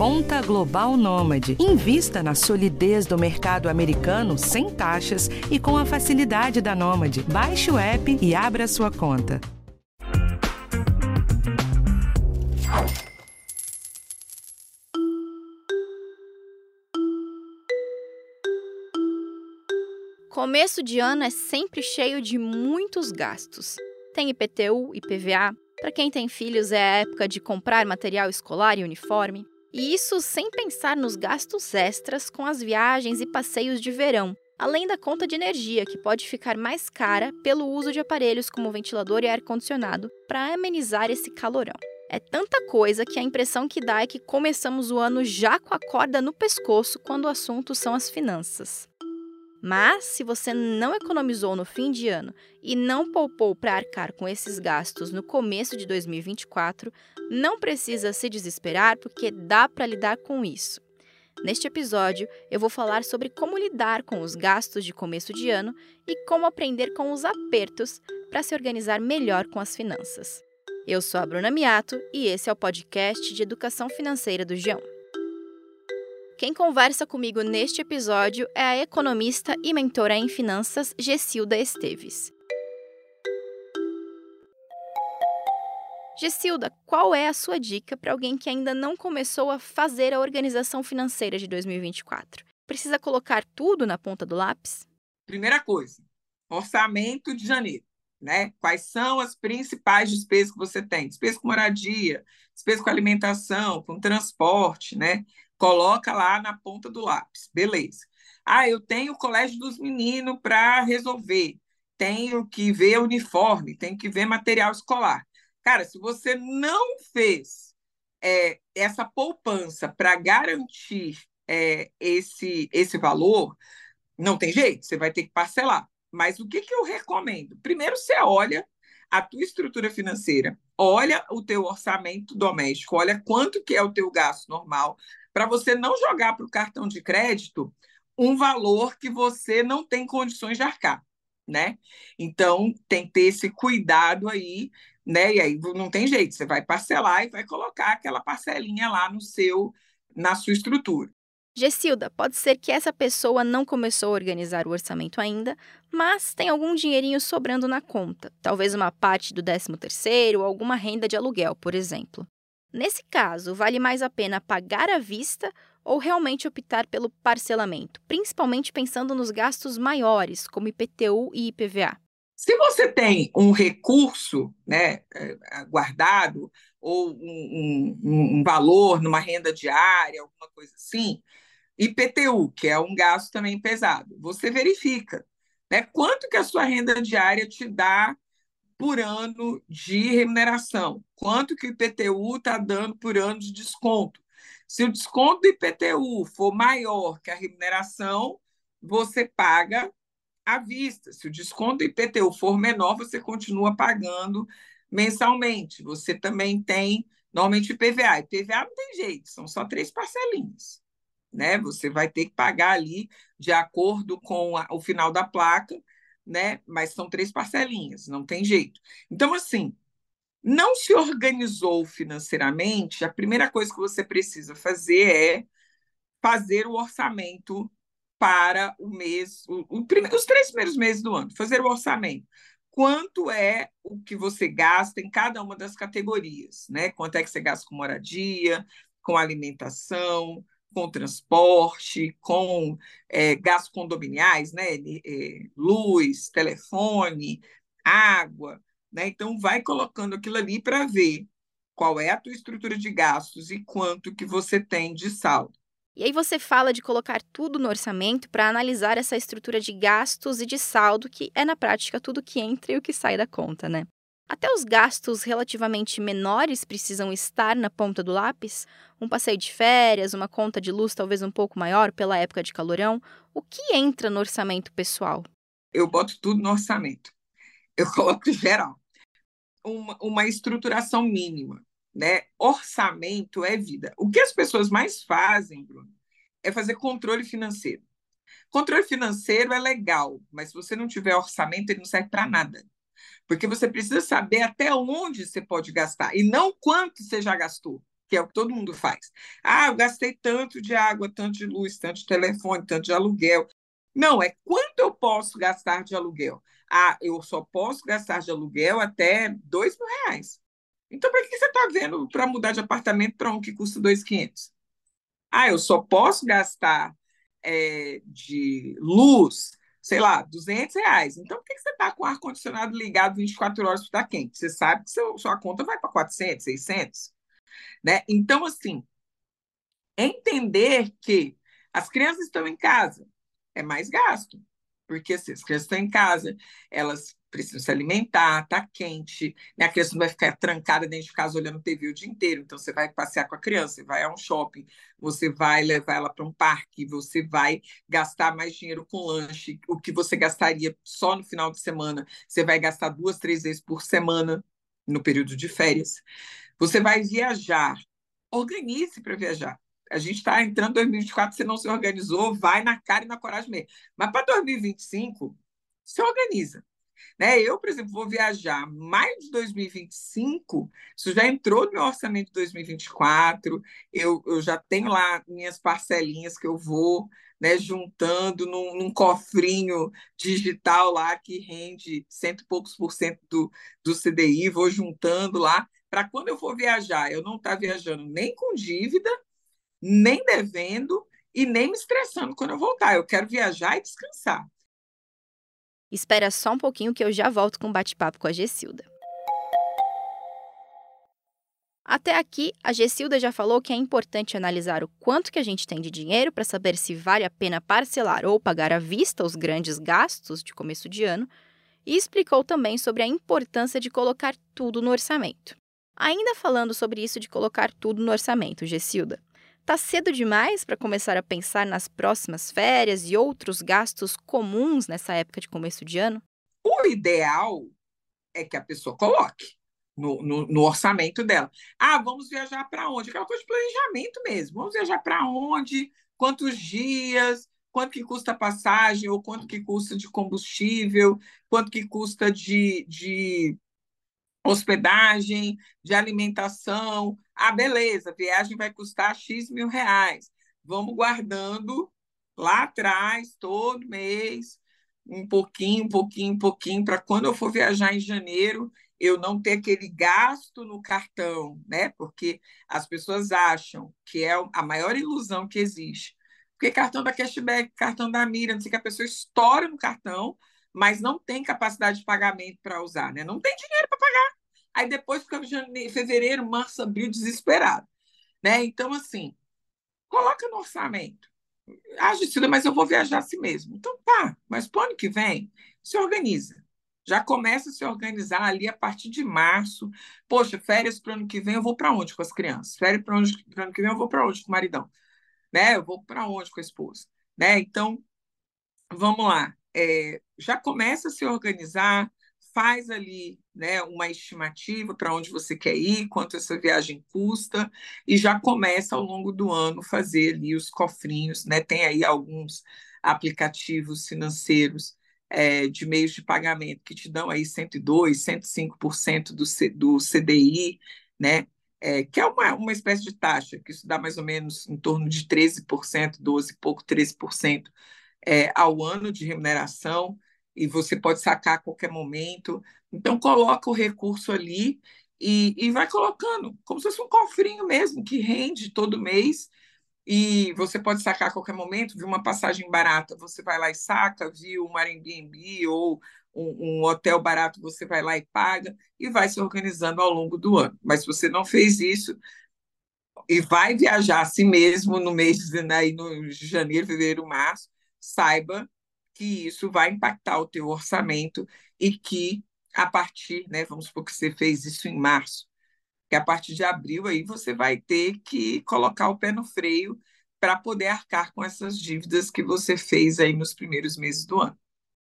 Conta Global Nômade. Invista na solidez do mercado americano sem taxas e com a facilidade da Nômade. Baixe o app e abra sua conta. Começo de ano é sempre cheio de muitos gastos. Tem IPTU, IPVA. Para quem tem filhos, é a época de comprar material escolar e uniforme. E isso sem pensar nos gastos extras com as viagens e passeios de verão, além da conta de energia, que pode ficar mais cara pelo uso de aparelhos como ventilador e ar-condicionado para amenizar esse calorão. É tanta coisa que a impressão que dá é que começamos o ano já com a corda no pescoço quando o assunto são as finanças. Mas, se você não economizou no fim de ano e não poupou para arcar com esses gastos no começo de 2024, não precisa se desesperar porque dá para lidar com isso. Neste episódio, eu vou falar sobre como lidar com os gastos de começo de ano e como aprender com os apertos para se organizar melhor com as finanças. Eu sou a Bruna Miato e esse é o podcast de educação financeira do Geão. Quem conversa comigo neste episódio é a economista e mentora em finanças Gessilda Esteves. Gessilda, qual é a sua dica para alguém que ainda não começou a fazer a organização financeira de 2024? Precisa colocar tudo na ponta do lápis? Primeira coisa, orçamento de janeiro. Né? Quais são as principais despesas que você tem? Despesa com moradia, despesa com alimentação, com transporte, né? Coloca lá na ponta do lápis, beleza. Ah, eu tenho o colégio dos meninos para resolver, tenho que ver uniforme, tenho que ver material escolar. Cara, se você não fez é, essa poupança para garantir é, esse, esse valor, não tem jeito, você vai ter que parcelar. Mas o que, que eu recomendo? Primeiro, você olha a tua estrutura financeira, olha o teu orçamento doméstico, olha quanto que é o teu gasto normal, para você não jogar para o cartão de crédito um valor que você não tem condições de arcar, né? Então, tem que ter esse cuidado aí, né? E aí não tem jeito, você vai parcelar e vai colocar aquela parcelinha lá no seu na sua estrutura. Gessilda, pode ser que essa pessoa não começou a organizar o orçamento ainda, mas tem algum dinheirinho sobrando na conta, talvez uma parte do 13º ou alguma renda de aluguel, por exemplo. Nesse caso, vale mais a pena pagar à vista ou realmente optar pelo parcelamento, principalmente pensando nos gastos maiores, como IPTU e IPVA? Se você tem um recurso né, eh, guardado ou um, um, um valor numa renda diária, alguma coisa assim, IPTU, que é um gasto também pesado, você verifica né, quanto que a sua renda diária te dá por ano de remuneração, quanto que o IPTU está dando por ano de desconto. Se o desconto do IPTU for maior que a remuneração, você paga à vista. Se o desconto do IPTU for menor, você continua pagando mensalmente. Você também tem, normalmente, IPVA. IPVA não tem jeito, são só três parcelinhas. Né? Você vai ter que pagar ali de acordo com a, o final da placa, né? Mas são três parcelinhas, não tem jeito. Então, assim, não se organizou financeiramente, a primeira coisa que você precisa fazer é fazer o orçamento para o mês, o, o primeiro, os três primeiros meses do ano, fazer o orçamento. Quanto é o que você gasta em cada uma das categorias, né? Quanto é que você gasta com moradia, com alimentação, com transporte, com é, gastos condominiais, né? É, luz, telefone, água. Né? Então, vai colocando aquilo ali para ver qual é a tua estrutura de gastos e quanto que você tem de saldo. E aí você fala de colocar tudo no orçamento para analisar essa estrutura de gastos e de saldo, que é na prática tudo que entra e o que sai da conta, né? Até os gastos relativamente menores precisam estar na ponta do lápis? Um passeio de férias, uma conta de luz talvez um pouco maior pela época de calorão? O que entra no orçamento pessoal? Eu boto tudo no orçamento. Eu coloco geral. Uma, uma estruturação mínima. Né? Orçamento é vida. O que as pessoas mais fazem, Bruno, é fazer controle financeiro. Controle financeiro é legal, mas se você não tiver orçamento, ele não serve para nada. Porque você precisa saber até onde você pode gastar e não quanto você já gastou. que é o que todo mundo faz. Ah, eu gastei tanto de água, tanto de luz, tanto de telefone, tanto de aluguel. Não, é quanto eu posso gastar de aluguel. Ah, eu só posso gastar de aluguel até dois mil reais. Então, para que você está vendo para mudar de apartamento para um que custa 2.500? Ah, eu só posso gastar é, de luz, sei lá, 200 reais. Então, por que você está com o ar-condicionado ligado 24 horas para estar quente? Você sabe que seu, sua conta vai para 400, 600. Né? Então, assim, entender que as crianças estão em casa é mais gasto. Porque se as crianças estão em casa, elas precisam se alimentar, tá quente, né? a criança não vai ficar trancada dentro de casa olhando TV o dia inteiro. Então, você vai passear com a criança, você vai a um shopping, você vai levar ela para um parque, você vai gastar mais dinheiro com lanche, o que você gastaria só no final de semana, você vai gastar duas, três vezes por semana no período de férias. Você vai viajar, organize para viajar. A gente está entrando em 2024, você não se organizou, vai na cara e na coragem mesmo. Mas para 2025, se organiza. Né? Eu, por exemplo, vou viajar maio de 2025, isso já entrou no meu orçamento de 2024, eu, eu já tenho lá minhas parcelinhas que eu vou né, juntando num, num, cofrinho digital lá que rende cento e poucos por cento do, do CDI, vou juntando lá, para quando eu for viajar, eu não estar tá viajando nem com dívida, nem devendo e nem me estressando quando eu voltar. Eu quero viajar e descansar. Espera só um pouquinho que eu já volto com um bate-papo com a Gessilda. Até aqui, a Gessilda já falou que é importante analisar o quanto que a gente tem de dinheiro para saber se vale a pena parcelar ou pagar à vista os grandes gastos de começo de ano e explicou também sobre a importância de colocar tudo no orçamento. Ainda falando sobre isso de colocar tudo no orçamento, Gessilda, Tá cedo demais para começar a pensar nas próximas férias e outros gastos comuns nessa época de começo de ano? O ideal é que a pessoa coloque no, no, no orçamento dela. Ah, vamos viajar para onde? Aquela coisa de planejamento mesmo. Vamos viajar para onde? Quantos dias? Quanto que custa a passagem? Ou quanto que custa de combustível? Quanto que custa de, de hospedagem, de alimentação. Ah, beleza, viagem vai custar X mil reais. Vamos guardando lá atrás, todo mês, um pouquinho, um pouquinho, um pouquinho, para quando eu for viajar em janeiro, eu não ter aquele gasto no cartão, né? Porque as pessoas acham que é a maior ilusão que existe. Porque cartão da cashback, cartão da mira, não sei que a pessoa estoura no cartão, mas não tem capacidade de pagamento para usar, né? Não tem dinheiro para pagar. Aí depois fica janeiro, fevereiro, março, abril, desesperado. Né? Então, assim, coloca no orçamento. Ah, Gisila, mas eu vou viajar assim mesmo. Então tá, mas para o ano que vem, se organiza. Já começa a se organizar ali a partir de março. Poxa, férias para o ano que vem eu vou para onde com as crianças? Férias para o ano que vem eu vou para onde com o maridão? Né? Eu vou para onde com a esposa? Né? Então, vamos lá. É, já começa a se organizar, faz ali né, uma estimativa para onde você quer ir, quanto essa viagem custa, e já começa ao longo do ano fazer ali os cofrinhos, né? Tem aí alguns aplicativos financeiros é, de meios de pagamento que te dão aí 102, 105% do, C, do CDI, né? É, que é uma, uma espécie de taxa, que isso dá mais ou menos em torno de 13%, 12 e pouco, 13% é, ao ano de remuneração e você pode sacar a qualquer momento. Então, coloca o recurso ali e, e vai colocando, como se fosse um cofrinho mesmo, que rende todo mês. E você pode sacar a qualquer momento, viu uma passagem barata, você vai lá e saca, viu um Airbnb ou um, um, hotel barato, você vai lá e paga, e vai se organizando ao longo do ano. Mas se você não fez isso, e vai viajar assim mesmo no mês de, né, no janeiro, fevereiro, março, saiba que isso vai impactar o teu orçamento e que a partir, né, vamos supor que você fez isso em março, que a partir de abril aí você vai ter que colocar o pé no freio para poder arcar com essas dívidas que você fez aí nos primeiros meses do ano.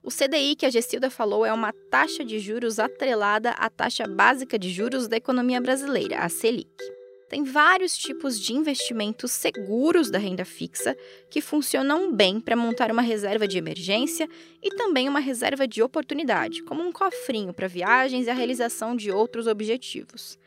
O CDI que a Gestilda falou é uma taxa de juros atrelada à taxa básica de juros da economia brasileira, a Selic. Tem vários tipos de investimentos seguros da renda fixa que funcionam bem para montar uma reserva de emergência e também uma reserva de oportunidade, como um cofrinho para viagens e a realização de outros objetivos.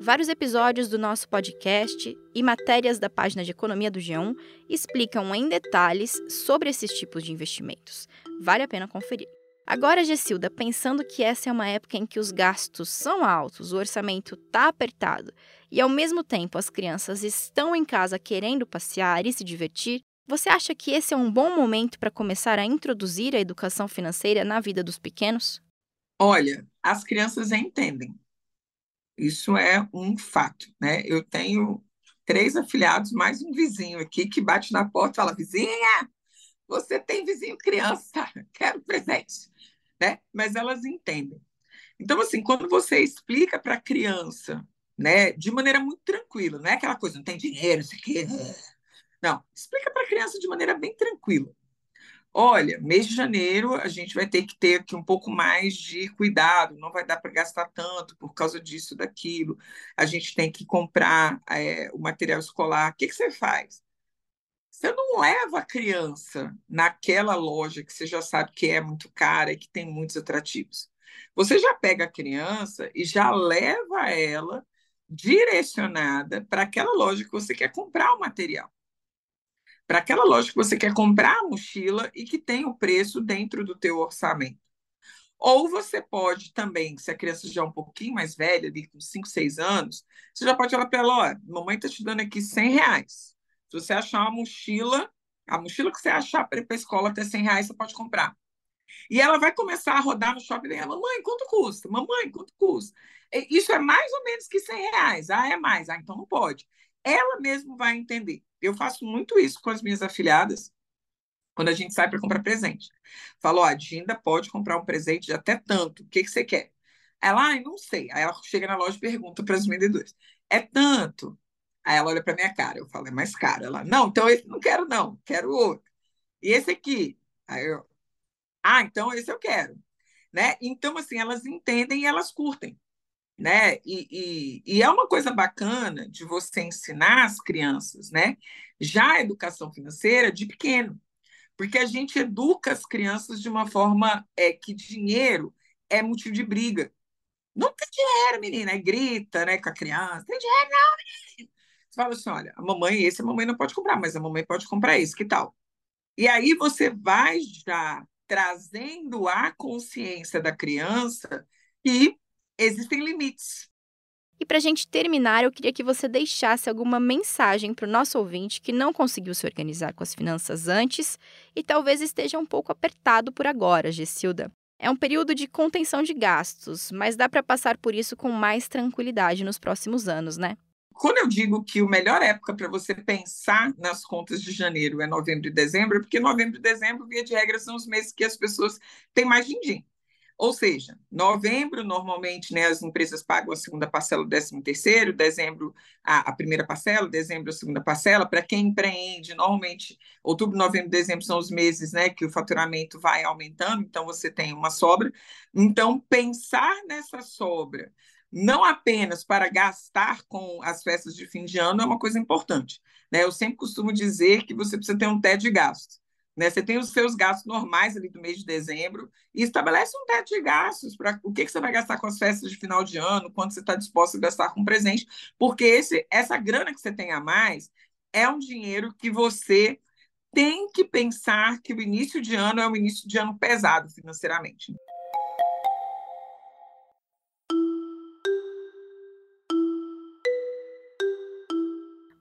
Vários episódios do nosso podcast e matérias da página de economia do G1 explicam em detalhes sobre esses tipos de investimentos. Vale a pena conferir. Agora, Gessilda, pensando que essa é uma época em que os gastos são altos, o orçamento está apertado e ao mesmo tempo as crianças estão em casa querendo passear e se divertir, você acha que esse é um bom momento para começar a introduzir a educação financeira na vida dos pequenos? Olha, as crianças entendem. Isso é um fato, né? Eu tenho três afiliados, mais um vizinho aqui que bate na porta e fala: vizinha, você tem vizinho criança, quero presente, né? Mas elas entendem. Então, assim, quando você explica para a criança, né, de maneira muito tranquila, não é aquela coisa, não tem dinheiro, isso aqui. Não, explica para a criança de maneira bem tranquila. Olha, mês de janeiro a gente vai ter que ter aqui um pouco mais de cuidado, não vai dar para gastar tanto por causa disso, daquilo. A gente tem que comprar é, o material escolar. O que, que você faz? Você não leva a criança naquela loja que você já sabe que é muito cara e que tem muitos atrativos. Você já pega a criança e já leva ela direcionada para aquela loja que você quer comprar o material para aquela loja que você quer comprar a mochila e que tem o preço dentro do teu orçamento. Ou você pode também, se a criança já é um pouquinho mais velha, ali com 5, 6 anos, você já pode falar para ela, olha, mamãe está te dando aqui 100 reais. Se você achar uma mochila, a mochila que você achar para ir para a escola até 100 reais, você pode comprar. E ela vai começar a rodar no shopping e mamãe, quanto custa? Mamãe, quanto custa? Isso é mais ou menos que 100 reais. Ah, é mais. Ah, então não pode. Ela mesmo vai entender. Eu faço muito isso com as minhas afiliadas quando a gente sai para comprar presente. Falo, ó, a Dinda pode comprar um presente de até tanto. O que, que você quer? Ela, ai, não sei. Aí ela chega na loja e pergunta para os vendedores: é tanto? Aí ela olha para minha cara. Eu falo, é mais caro. Ela, não, então esse não quero, não. Quero outro. E esse aqui? Aí eu, ah, então esse eu quero. Né? Então, assim, elas entendem e elas curtem né? E, e, e, é uma coisa bacana de você ensinar as crianças, né? Já a educação financeira de pequeno, porque a gente educa as crianças de uma forma é, que dinheiro é motivo de briga. Não tem dinheiro, menina, aí grita, né, com a criança, tem dinheiro não, menina. Você fala assim, olha, a mamãe, esse a mamãe não pode comprar, mas a mamãe pode comprar esse, que tal? E aí você vai já trazendo a consciência da criança e existem limites. E para a gente terminar, eu queria que você deixasse alguma mensagem para o nosso ouvinte que não conseguiu se organizar com as finanças antes e talvez esteja um pouco apertado por agora, Gessilda. É um período de contenção de gastos, mas dá para passar por isso com mais tranquilidade nos próximos anos, né? Quando eu digo que a melhor época para você pensar nas contas de janeiro é novembro e dezembro, é porque novembro e dezembro, via de regra, são os meses que as pessoas têm mais din-din. Ou seja, novembro, normalmente, né, as empresas pagam a segunda parcela do 13 terceiro, dezembro a, a, primeira parcela, dezembro a segunda parcela. Para quem empreende, normalmente, outubro, novembro, dezembro são os meses né, que o faturamento vai aumentando, então você tem uma sobra. Então, pensar nessa sobra, não apenas para gastar com as festas de fim de ano, é uma coisa importante. Né? Eu sempre costumo dizer que você precisa ter um teto de gastos. Né? Você tem os seus gastos normais ali do mês de dezembro e estabelece um teto de gastos para o que, que você vai gastar com as festas de final de ano, quanto você está disposto a gastar com presente, porque esse, essa grana que você tem a mais é um dinheiro que você tem que pensar que o início de ano é um início de ano pesado financeiramente.